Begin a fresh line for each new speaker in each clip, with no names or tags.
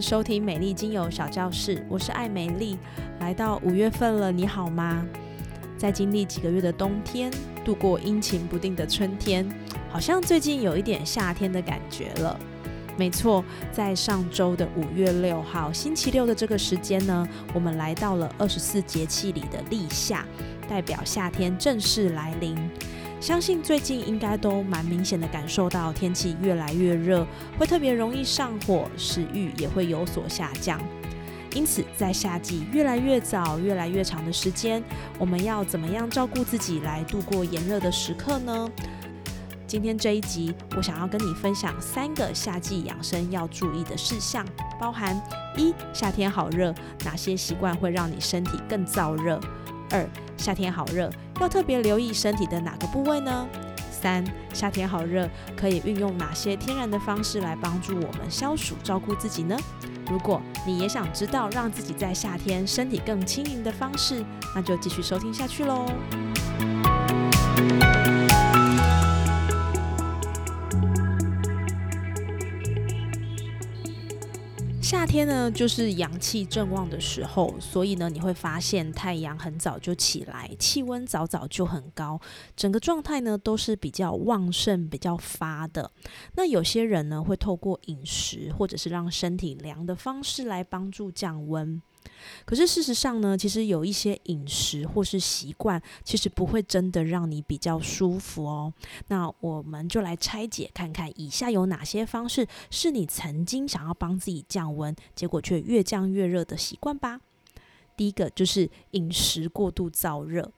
收听美丽精油小教室，我是艾美丽。来到五月份了，你好吗？在经历几个月的冬天，度过阴晴不定的春天，好像最近有一点夏天的感觉了。没错，在上周的五月六号星期六的这个时间呢，我们来到了二十四节气里的立夏，代表夏天正式来临。相信最近应该都蛮明显的感受到天气越来越热，会特别容易上火，食欲也会有所下降。因此，在夏季越来越早、越来越长的时间，我们要怎么样照顾自己来度过炎热的时刻呢？今天这一集，我想要跟你分享三个夏季养生要注意的事项，包含一夏天好热，哪些习惯会让你身体更燥热？二夏天好热，要特别留意身体的哪个部位呢？三夏天好热，可以运用哪些天然的方式来帮助我们消暑、照顾自己呢？如果你也想知道让自己在夏天身体更轻盈的方式，那就继续收听下去喽。夏天呢，就是阳气正旺的时候，所以呢，你会发现太阳很早就起来，气温早早就很高，整个状态呢都是比较旺盛、比较发的。那有些人呢，会透过饮食或者是让身体凉的方式来帮助降温。可是事实上呢，其实有一些饮食或是习惯，其实不会真的让你比较舒服哦。那我们就来拆解看看，以下有哪些方式是你曾经想要帮自己降温，结果却越降越热的习惯吧。第一个就是饮食过度燥热。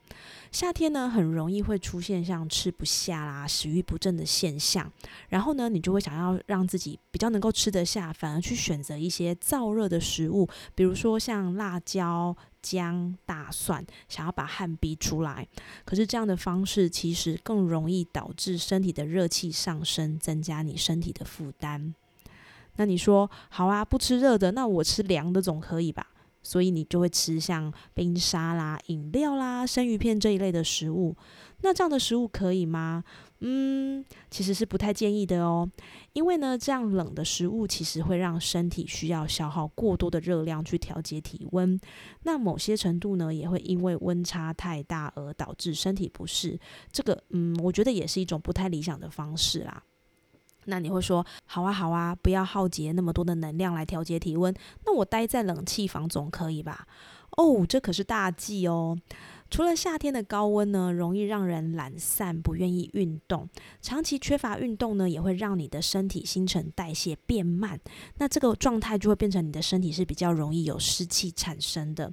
夏天呢，很容易会出现像吃不下啦、食欲不振的现象，然后呢，你就会想要让自己比较能够吃得下，反而去选择一些燥热的食物，比如说像辣椒、姜、大蒜，想要把汗逼出来。可是这样的方式其实更容易导致身体的热气上升，增加你身体的负担。那你说好啊，不吃热的，那我吃凉的总可以吧？所以你就会吃像冰沙啦、饮料啦、生鱼片这一类的食物。那这样的食物可以吗？嗯，其实是不太建议的哦。因为呢，这样冷的食物其实会让身体需要消耗过多的热量去调节体温。那某些程度呢，也会因为温差太大而导致身体不适。这个，嗯，我觉得也是一种不太理想的方式啦。那你会说，好啊好啊，不要耗竭那么多的能量来调节体温，那我待在冷气房总可以吧？哦，这可是大忌哦。除了夏天的高温呢，容易让人懒散，不愿意运动。长期缺乏运动呢，也会让你的身体新陈代谢变慢。那这个状态就会变成你的身体是比较容易有湿气产生的。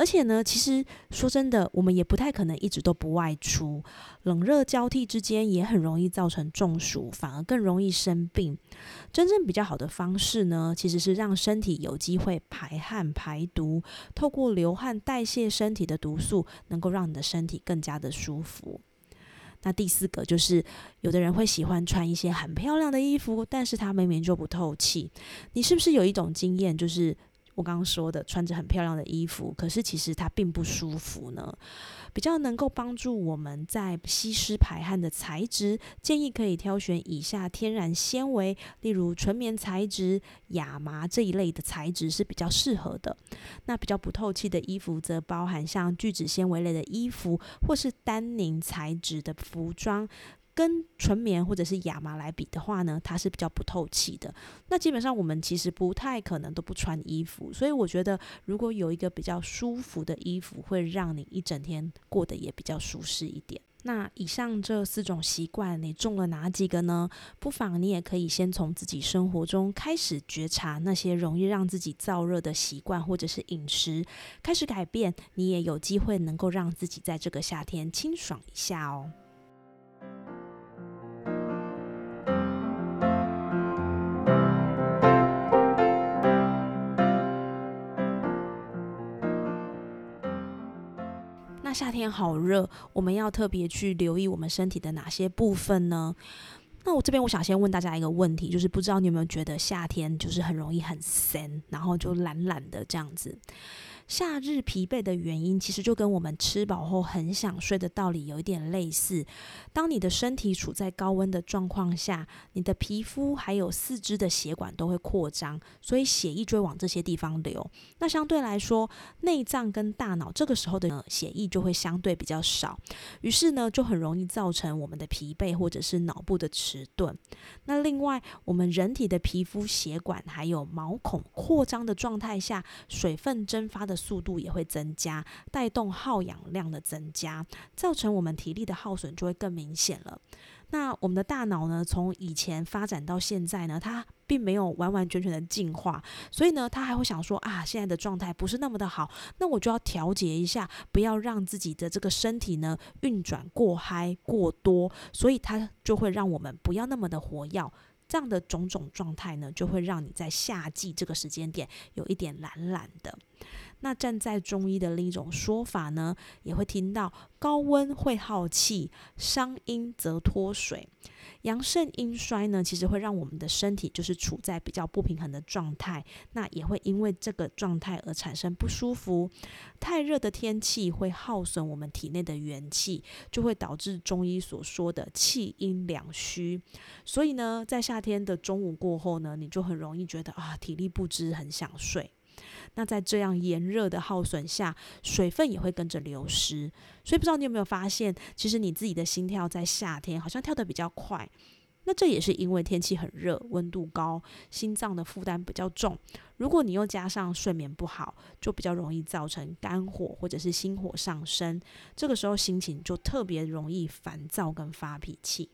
而且呢，其实说真的，我们也不太可能一直都不外出，冷热交替之间也很容易造成中暑，反而更容易生病。真正比较好的方式呢，其实是让身体有机会排汗排毒，透过流汗代谢身体的毒素，能够让你的身体更加的舒服。那第四个就是，有的人会喜欢穿一些很漂亮的衣服，但是它明明就不透气。你是不是有一种经验，就是？我刚刚说的，穿着很漂亮的衣服，可是其实它并不舒服呢。比较能够帮助我们在吸湿排汗的材质，建议可以挑选以下天然纤维，例如纯棉材质、亚麻这一类的材质是比较适合的。那比较不透气的衣服，则包含像聚酯纤维类的衣服，或是丹宁材质的服装。跟纯棉或者是亚麻来比的话呢，它是比较不透气的。那基本上我们其实不太可能都不穿衣服，所以我觉得如果有一个比较舒服的衣服，会让你一整天过得也比较舒适一点。那以上这四种习惯，你中了哪几个呢？不妨你也可以先从自己生活中开始觉察那些容易让自己燥热的习惯或者是饮食，开始改变，你也有机会能够让自己在这个夏天清爽一下哦。那夏天好热，我们要特别去留意我们身体的哪些部分呢？那我这边我想先问大家一个问题，就是不知道你有没有觉得夏天就是很容易很森，然后就懒懒的这样子。夏日疲惫的原因，其实就跟我们吃饱后很想睡的道理有一点类似。当你的身体处在高温的状况下，你的皮肤还有四肢的血管都会扩张，所以血液就会往这些地方流。那相对来说，内脏跟大脑这个时候的血液就会相对比较少，于是呢，就很容易造成我们的疲惫或者是脑部的迟钝。那另外，我们人体的皮肤、血管还有毛孔扩张的状态下，水分蒸发的。速度也会增加，带动耗氧量的增加，造成我们体力的耗损就会更明显了。那我们的大脑呢，从以前发展到现在呢，它并没有完完全全的进化，所以呢，它还会想说啊，现在的状态不是那么的好，那我就要调节一下，不要让自己的这个身体呢运转过嗨过多，所以它就会让我们不要那么的活跃。这样的种种状态呢，就会让你在夏季这个时间点有一点懒懒的。那站在中医的另一种说法呢，也会听到高温会耗气，伤阴则脱水。阳盛阴衰呢，其实会让我们的身体就是处在比较不平衡的状态，那也会因为这个状态而产生不舒服。太热的天气会耗损我们体内的元气，就会导致中医所说的气阴两虚。所以呢，在夏天的中午过后呢，你就很容易觉得啊，体力不支，很想睡。那在这样炎热的耗损下，水分也会跟着流失，所以不知道你有没有发现，其实你自己的心跳在夏天好像跳得比较快。那这也是因为天气很热，温度高，心脏的负担比较重。如果你又加上睡眠不好，就比较容易造成肝火或者是心火上升，这个时候心情就特别容易烦躁跟发脾气。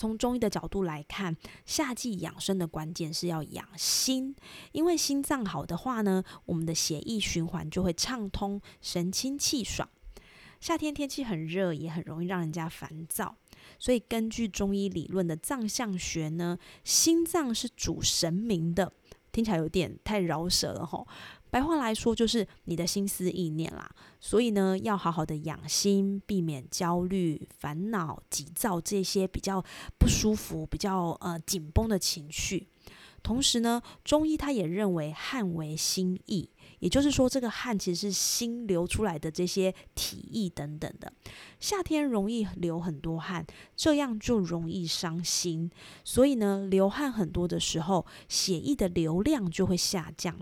从中医的角度来看，夏季养生的关键是要养心，因为心脏好的话呢，我们的血液循环就会畅通，神清气爽。夏天天气很热，也很容易让人家烦躁，所以根据中医理论的脏象学呢，心脏是主神明的，听起来有点太饶舌了吼。白话来说，就是你的心思意念啦。所以呢，要好好的养心，避免焦虑、烦恼、急躁这些比较不舒服、比较呃紧绷的情绪。同时呢，中医他也认为汗为心意，也就是说，这个汗其实是心流出来的这些体液等等的。夏天容易流很多汗，这样就容易伤心。所以呢，流汗很多的时候，血液的流量就会下降。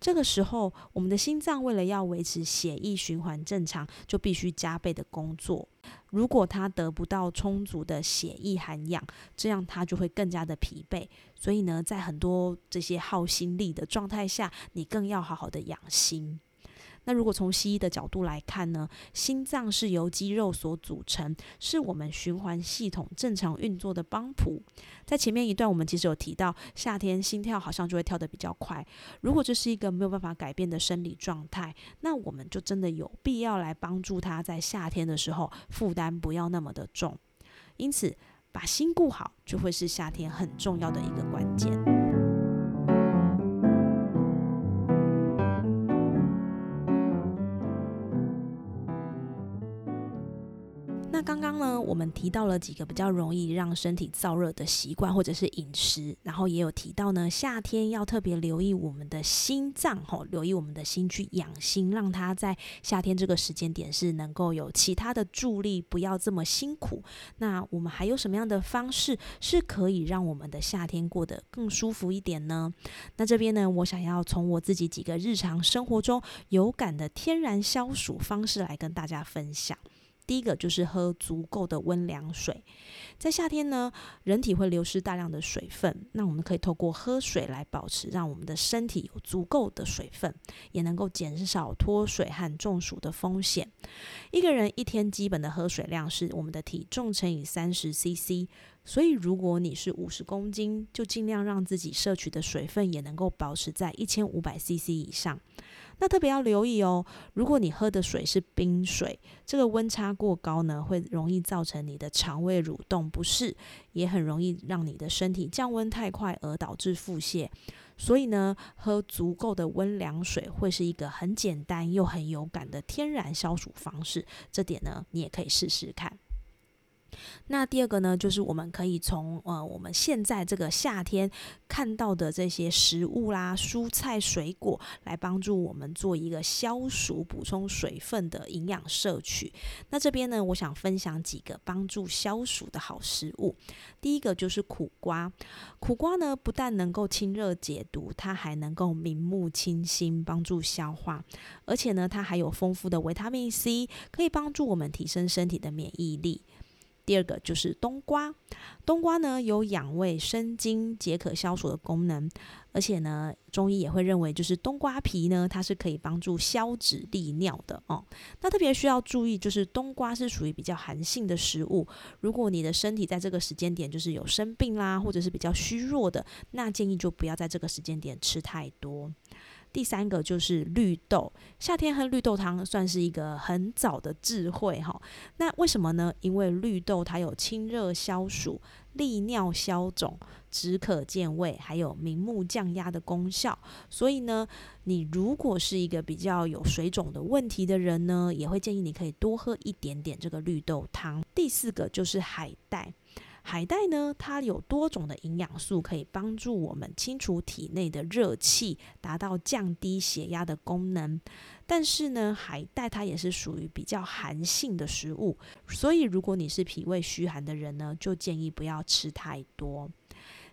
这个时候，我们的心脏为了要维持血液循环正常，就必须加倍的工作。如果它得不到充足的血液含氧，这样它就会更加的疲惫。所以呢，在很多这些耗心力的状态下，你更要好好的养心。那如果从西医的角度来看呢，心脏是由肌肉所组成，是我们循环系统正常运作的帮浦。在前面一段，我们其实有提到，夏天心跳好像就会跳得比较快。如果这是一个没有办法改变的生理状态，那我们就真的有必要来帮助他在夏天的时候负担不要那么的重。因此，把心顾好，就会是夏天很重要的一个关键。那刚刚呢，我们提到了几个比较容易让身体燥热的习惯或者是饮食，然后也有提到呢，夏天要特别留意我们的心脏，吼，留意我们的心去养心，让它在夏天这个时间点是能够有其他的助力，不要这么辛苦。那我们还有什么样的方式是可以让我们的夏天过得更舒服一点呢？那这边呢，我想要从我自己几个日常生活中有感的天然消暑方式来跟大家分享。第一个就是喝足够的温凉水，在夏天呢，人体会流失大量的水分，那我们可以透过喝水来保持，让我们的身体有足够的水分，也能够减少脱水和中暑的风险。一个人一天基本的喝水量是我们的体重乘以三十 CC。所以如果你是五十公斤，就尽量让自己摄取的水分也能够保持在一千五百 CC 以上。那特别要留意哦，如果你喝的水是冰水，这个温差过高呢，会容易造成你的肠胃蠕动不适，也很容易让你的身体降温太快而导致腹泻。所以呢，喝足够的温凉水会是一个很简单又很有感的天然消暑方式。这点呢，你也可以试试看。那第二个呢，就是我们可以从呃我们现在这个夏天看到的这些食物啦、蔬菜、水果，来帮助我们做一个消暑、补充水分的营养摄取。那这边呢，我想分享几个帮助消暑的好食物。第一个就是苦瓜，苦瓜呢不但能够清热解毒，它还能够明目清心，帮助消化，而且呢，它还有丰富的维他命 C，可以帮助我们提升身体的免疫力。第二个就是冬瓜，冬瓜呢有养胃生津、解渴消暑的功能，而且呢，中医也会认为，就是冬瓜皮呢，它是可以帮助消脂利尿的哦。那特别需要注意，就是冬瓜是属于比较寒性的食物，如果你的身体在这个时间点就是有生病啦，或者是比较虚弱的，那建议就不要在这个时间点吃太多。第三个就是绿豆，夏天喝绿豆汤算是一个很早的智慧哈。那为什么呢？因为绿豆它有清热消暑、利尿消肿、止渴健胃，还有明目降压的功效。所以呢，你如果是一个比较有水肿的问题的人呢，也会建议你可以多喝一点点这个绿豆汤。第四个就是海带。海带呢，它有多种的营养素，可以帮助我们清除体内的热气，达到降低血压的功能。但是呢，海带它也是属于比较寒性的食物，所以如果你是脾胃虚寒的人呢，就建议不要吃太多。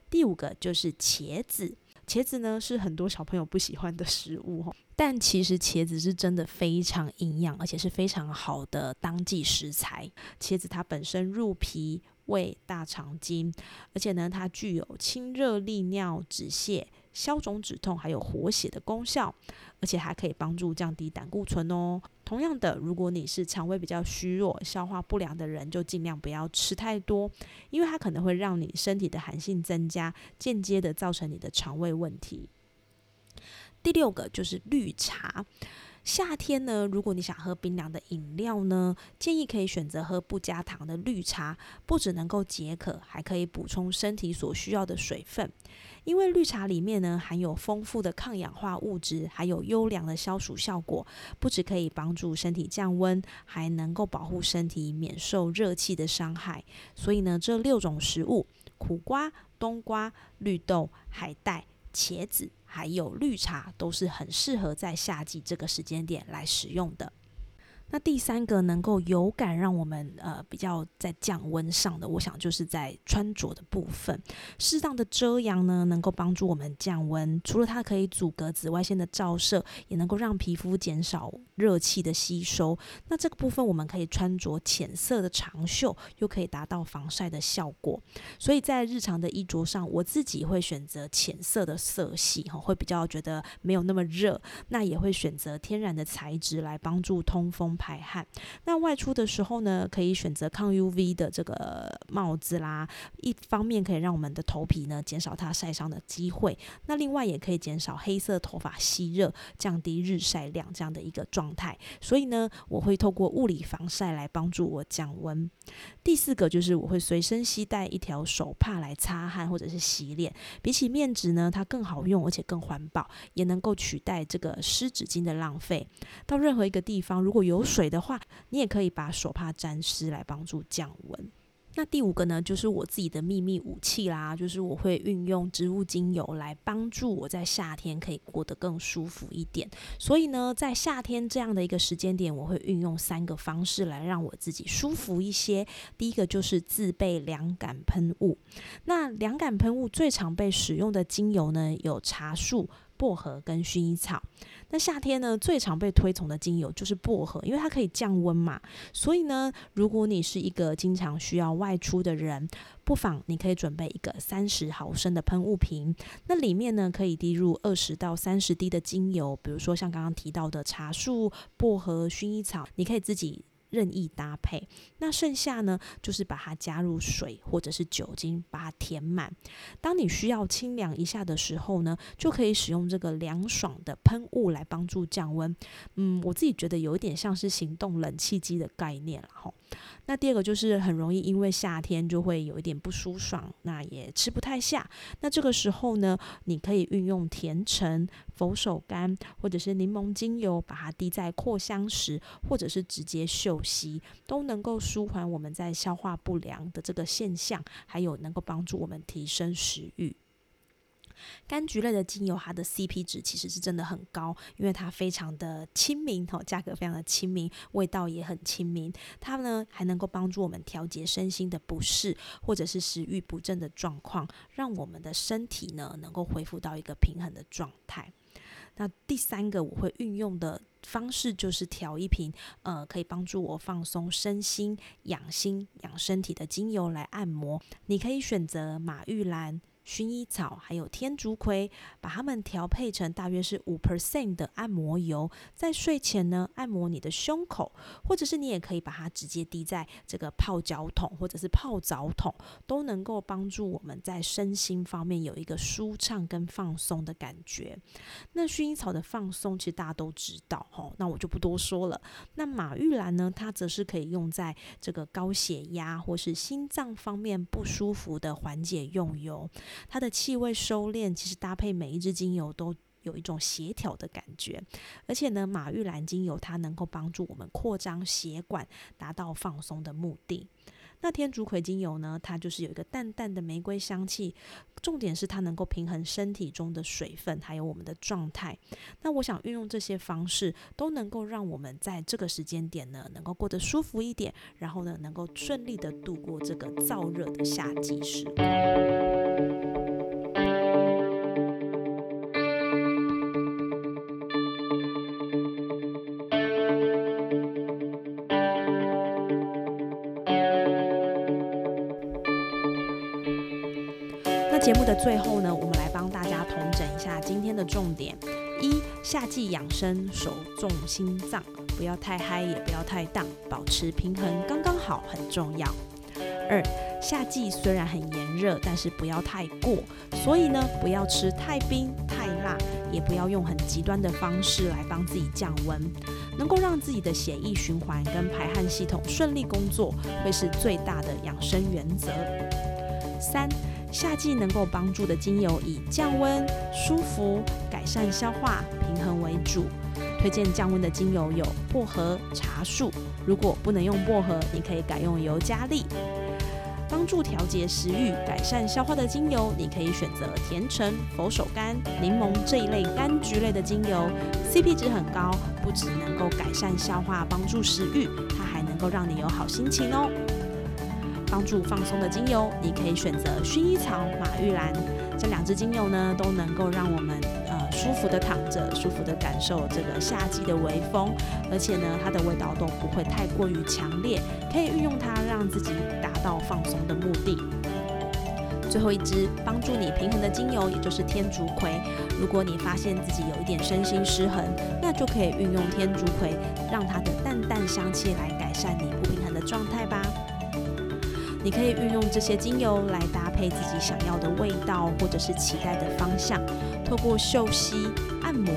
第五个就是茄子，茄子呢是很多小朋友不喜欢的食物但其实茄子是真的非常营养，而且是非常好的当季食材。茄子它本身入脾。胃、大肠经，而且呢，它具有清热利尿、止泻、消肿止痛，还有活血的功效，而且还可以帮助降低胆固醇哦。同样的，如果你是肠胃比较虚弱、消化不良的人，就尽量不要吃太多，因为它可能会让你身体的寒性增加，间接的造成你的肠胃问题。第六个就是绿茶。夏天呢，如果你想喝冰凉的饮料呢，建议可以选择喝不加糖的绿茶，不只能够解渴，还可以补充身体所需要的水分。因为绿茶里面呢含有丰富的抗氧化物质，还有优良的消暑效果，不只可以帮助身体降温，还能够保护身体免受热气的伤害。所以呢，这六种食物——苦瓜、冬瓜、绿豆、海带、茄子。还有绿茶都是很适合在夏季这个时间点来使用的。那第三个能够有感让我们呃比较在降温上的，我想就是在穿着的部分，适当的遮阳呢，能够帮助我们降温。除了它可以阻隔紫外线的照射，也能够让皮肤减少热气的吸收。那这个部分我们可以穿着浅色的长袖，又可以达到防晒的效果。所以在日常的衣着上，我自己会选择浅色的色系，哈，会比较觉得没有那么热。那也会选择天然的材质来帮助通风。排汗，那外出的时候呢，可以选择抗 UV 的这个帽子啦。一方面可以让我们的头皮呢减少它晒伤的机会，那另外也可以减少黑色头发吸热，降低日晒量这样的一个状态。所以呢，我会透过物理防晒来帮助我降温。第四个就是我会随身携带一条手帕来擦汗或者是洗脸。比起面纸呢，它更好用，而且更环保，也能够取代这个湿纸巾的浪费。到任何一个地方，如果有水的话，你也可以把手帕沾湿来帮助降温。那第五个呢，就是我自己的秘密武器啦，就是我会运用植物精油来帮助我在夏天可以过得更舒服一点。所以呢，在夏天这样的一个时间点，我会运用三个方式来让我自己舒服一些。第一个就是自备凉感喷雾。那凉感喷雾最常被使用的精油呢，有茶树。薄荷跟薰衣草，那夏天呢最常被推崇的精油就是薄荷，因为它可以降温嘛。所以呢，如果你是一个经常需要外出的人，不妨你可以准备一个三十毫升的喷雾瓶，那里面呢可以滴入二十到三十滴的精油，比如说像刚刚提到的茶树、薄荷、薰衣草，你可以自己。任意搭配。那剩下呢，就是把它加入水或者是酒精，把它填满。当你需要清凉一下的时候呢，就可以使用这个凉爽的喷雾来帮助降温。嗯，我自己觉得有一点像是行动冷气机的概念了哈。那第二个就是很容易因为夏天就会有一点不舒爽，那也吃不太下。那这个时候呢，你可以运用甜橙、佛手柑或者是柠檬精油，把它滴在扩香石，或者是直接嗅吸，都能够舒缓我们在消化不良的这个现象，还有能够帮助我们提升食欲。柑橘类的精油，它的 CP 值其实是真的很高，因为它非常的亲民，吼，价格非常的亲民，味道也很亲民。它呢还能够帮助我们调节身心的不适，或者是食欲不振的状况，让我们的身体呢能够恢复到一个平衡的状态。那第三个我会运用的方式就是调一瓶，呃，可以帮助我放松身心、养心、养身体的精油来按摩。你可以选择马玉兰。薰衣草还有天竺葵，把它们调配成大约是五 percent 的按摩油，在睡前呢按摩你的胸口，或者是你也可以把它直接滴在这个泡脚桶或者是泡澡桶，都能够帮助我们在身心方面有一个舒畅跟放松的感觉。那薰衣草的放松其实大家都知道哈，那我就不多说了。那马玉兰呢，它则是可以用在这个高血压或是心脏方面不舒服的缓解用油。它的气味收敛，其实搭配每一支精油都有一种协调的感觉，而且呢，马玉兰精油它能够帮助我们扩张血管，达到放松的目的。那天竺葵精油呢？它就是有一个淡淡的玫瑰香气，重点是它能够平衡身体中的水分，还有我们的状态。那我想运用这些方式，都能够让我们在这个时间点呢，能够过得舒服一点，然后呢，能够顺利的度过这个燥热的夏季时光。节目的最后呢，我们来帮大家统整一下今天的重点：一、夏季养生，手重心脏，不要太嗨，也不要太荡，保持平衡刚刚好很重要；二、夏季虽然很炎热，但是不要太过，所以呢，不要吃太冰、太辣，也不要用很极端的方式来帮自己降温，能够让自己的血液循环跟排汗系统顺利工作，会是最大的养生原则。三。夏季能够帮助的精油以降温、舒服、改善消化、平衡为主。推荐降温的精油有薄荷、茶树。如果不能用薄荷，你可以改用尤加利。帮助调节食欲、改善消化的精油，你可以选择甜橙、佛手柑、柠檬这一类柑橘类的精油，CP 值很高，不只能够改善消化、帮助食欲，它还能够让你有好心情哦。帮助放松的精油，你可以选择薰衣草、马玉兰这两支精油呢，都能够让我们呃舒服的躺着，舒服的感受这个夏季的微风，而且呢，它的味道都不会太过于强烈，可以运用它让自己达到放松的目的。最后一支帮助你平衡的精油，也就是天竺葵。如果你发现自己有一点身心失衡，那就可以运用天竺葵，让它的淡淡香气来改善你不平衡的状态吧。你可以运用这些精油来搭配自己想要的味道，或者是期待的方向。透过嗅吸、按摩，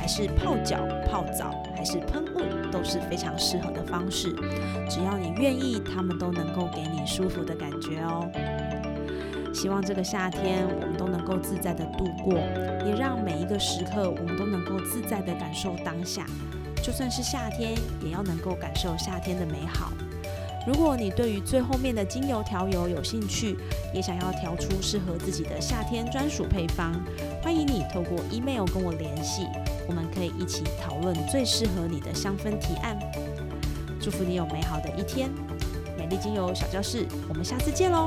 还是泡脚、泡澡，还是喷雾，都是非常适合的方式。只要你愿意，他们都能够给你舒服的感觉哦。希望这个夏天我们都能够自在的度过，也让每一个时刻我们都能够自在的感受当下。就算是夏天，也要能够感受夏天的美好。如果你对于最后面的精油调油有兴趣，也想要调出适合自己的夏天专属配方，欢迎你透过 email 跟我联系，我们可以一起讨论最适合你的香氛提案。祝福你有美好的一天，美丽精油小教室，我们下次见喽。